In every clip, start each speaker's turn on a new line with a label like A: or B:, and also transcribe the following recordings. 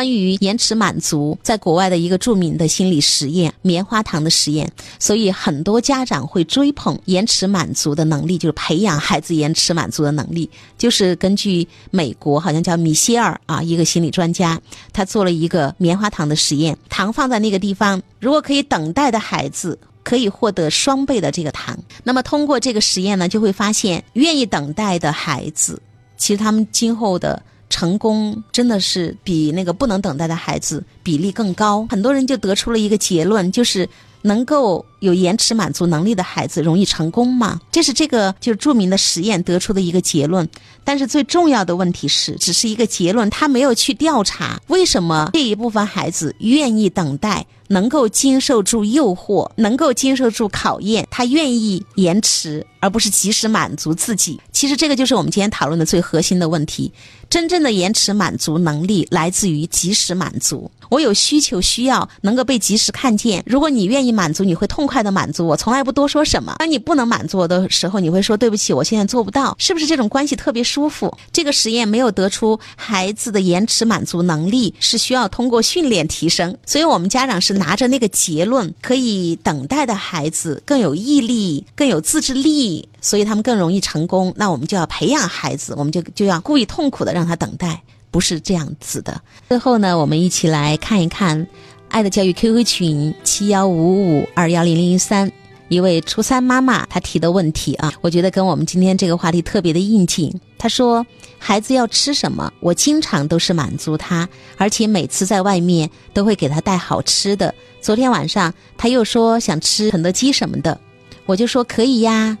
A: 关于延迟满足，在国外的一个著名的心理实验——棉花糖的实验，所以很多家长会追捧延迟满足的能力，就是培养孩子延迟满足的能力。就是根据美国好像叫米歇尔啊，一个心理专家，他做了一个棉花糖的实验，糖放在那个地方，如果可以等待的孩子可以获得双倍的这个糖。那么通过这个实验呢，就会发现愿意等待的孩子，其实他们今后的。成功真的是比那个不能等待的孩子比例更高。很多人就得出了一个结论，就是能够有延迟满足能力的孩子容易成功吗？这是这个就是著名的实验得出的一个结论。但是最重要的问题是，只是一个结论，他没有去调查为什么这一部分孩子愿意等待。能够经受住诱惑，能够经受住考验，他愿意延迟，而不是及时满足自己。其实这个就是我们今天讨论的最核心的问题。真正的延迟满足能力来自于及时满足。我有需求需要能够被及时看见。如果你愿意满足，你会痛快的满足我，从来不多说什么。当你不能满足我的时候，你会说对不起，我现在做不到。是不是这种关系特别舒服？这个实验没有得出孩子的延迟满足能力是需要通过训练提升，所以我们家长是。拿着那个结论，可以等待的孩子更有毅力、更有自制力，所以他们更容易成功。那我们就要培养孩子，我们就就要故意痛苦的让他等待，不是这样子的。最后呢，我们一起来看一看爱的教育 QQ 群七幺五五二幺零零三。一位初三妈妈她提的问题啊，我觉得跟我们今天这个话题特别的应景。她说：“孩子要吃什么，我经常都是满足他，而且每次在外面都会给他带好吃的。昨天晚上他又说想吃肯德基什么的，我就说可以呀，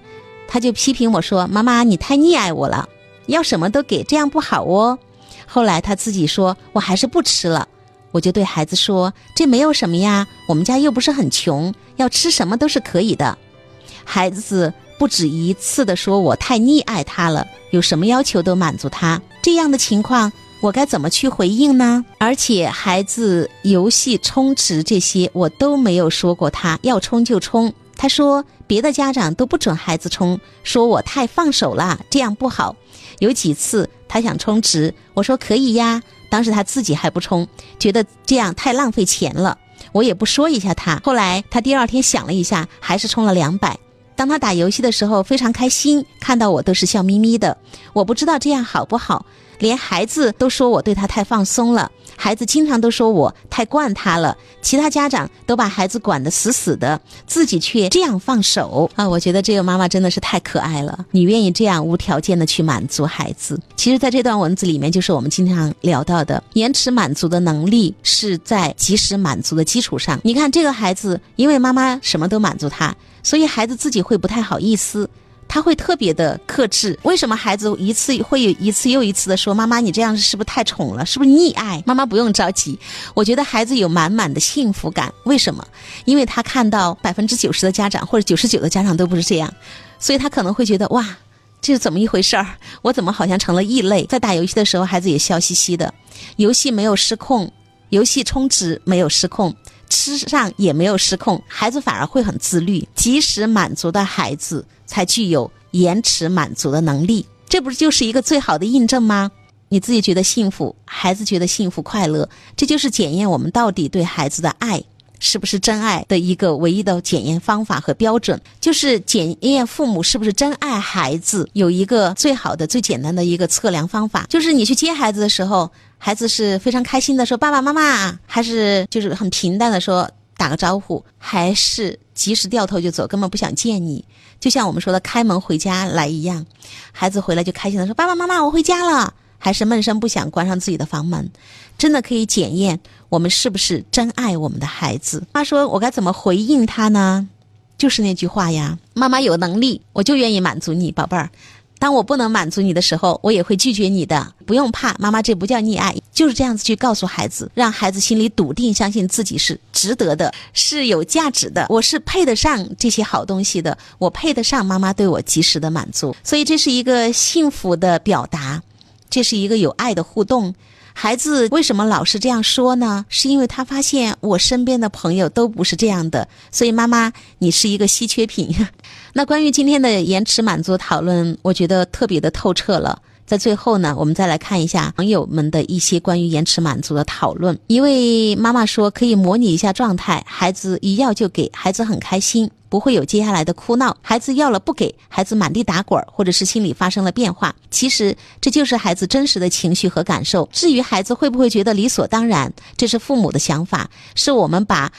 A: 他就批评我说：妈妈你太溺爱我了，要什么都给，这样不好哦。后来他自己说我还是不吃了。”我就对孩子说：“这没有什么呀，我们家又不是很穷，要吃什么都是可以的。”孩子不止一次的说：“我太溺爱他了，有什么要求都满足他。”这样的情况，我该怎么去回应呢？而且孩子游戏充值这些，我都没有说过他要充就充。他说别的家长都不准孩子充，说我太放手了，这样不好。有几次他想充值，我说可以呀。当时他自己还不充，觉得这样太浪费钱了。我也不说一下他。后来他第二天想了一下，还是充了两百。当他打游戏的时候非常开心，看到我都是笑眯眯的。我不知道这样好不好。连孩子都说我对他太放松了，孩子经常都说我太惯他了。其他家长都把孩子管得死死的，自己却这样放手啊！我觉得这个妈妈真的是太可爱了。你愿意这样无条件的去满足孩子？其实，在这段文字里面，就是我们经常聊到的延迟满足的能力是在及时满足的基础上。你看这个孩子，因为妈妈什么都满足他，所以孩子自己会不太好意思。他会特别的克制。为什么孩子一次会有一次又一次的说：“妈妈，你这样是不是太宠了？是不是溺爱？”妈妈不用着急，我觉得孩子有满满的幸福感。为什么？因为他看到百分之九十的家长或者九十九的家长都不是这样，所以他可能会觉得：“哇，这是怎么一回事儿？我怎么好像成了异类？”在打游戏的时候，孩子也笑嘻嘻的，游戏没有失控，游戏充值没有失控。吃上也没有失控，孩子反而会很自律。及时满足的孩子才具有延迟满足的能力，这不是就是一个最好的印证吗？你自己觉得幸福，孩子觉得幸福快乐，这就是检验我们到底对孩子的爱是不是真爱的一个唯一的检验方法和标准，就是检验父母是不是真爱孩子有一个最好的、最简单的一个测量方法，就是你去接孩子的时候。孩子是非常开心的说：“爸爸妈妈。”还是就是很平淡的说打个招呼，还是及时掉头就走，根本不想见你。就像我们说的“开门回家来”一样，孩子回来就开心的说：“爸爸妈妈，我回家了。”还是闷声不响关上自己的房门，真的可以检验我们是不是真爱我们的孩子。他说：“我该怎么回应他呢？”就是那句话呀：“妈妈有能力，我就愿意满足你，宝贝儿。”当我不能满足你的时候，我也会拒绝你的。不用怕，妈妈这不叫溺爱，就是这样子去告诉孩子，让孩子心里笃定，相信自己是值得的，是有价值的，我是配得上这些好东西的，我配得上妈妈对我及时的满足。所以这是一个幸福的表达，这是一个有爱的互动。孩子为什么老是这样说呢？是因为他发现我身边的朋友都不是这样的，所以妈妈，你是一个稀缺品。那关于今天的延迟满足讨论，我觉得特别的透彻了。在最后呢，我们再来看一下网友们的一些关于延迟满足的讨论。一位妈妈说，可以模拟一下状态，孩子一要就给，孩子很开心。不会有接下来的哭闹，孩子要了不给，孩子满地打滚，或者是心里发生了变化。其实这就是孩子真实的情绪和感受。至于孩子会不会觉得理所当然，这是父母的想法，是我们把。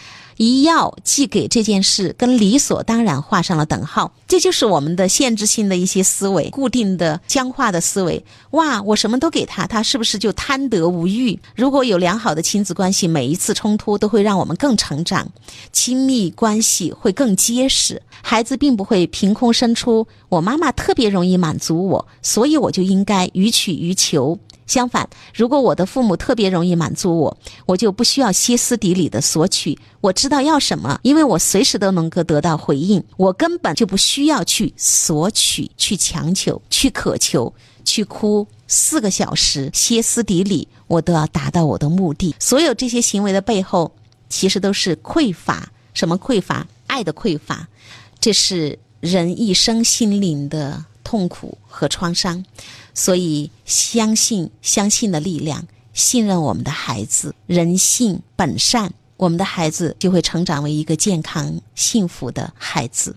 A: 一要寄给这件事跟理所当然画上了等号，这就是我们的限制性的一些思维，固定的僵化的思维。哇，我什么都给他，他是不是就贪得无欲？如果有良好的亲子关系，每一次冲突都会让我们更成长，亲密关系会更结实。孩子并不会凭空生出我妈妈特别容易满足我，所以我就应该予取予求。相反，如果我的父母特别容易满足我，我就不需要歇斯底里的索取。我知道要什么，因为我随时都能够得到回应，我根本就不需要去索取、去强求、去渴求、去哭四个小时、歇斯底里，我都要达到我的目的。所有这些行为的背后，其实都是匮乏。什么匮乏？爱的匮乏。这是人一生心灵的痛苦和创伤。所以，相信相信的力量，信任我们的孩子，人性本善，我们的孩子就会成长为一个健康幸福的孩子。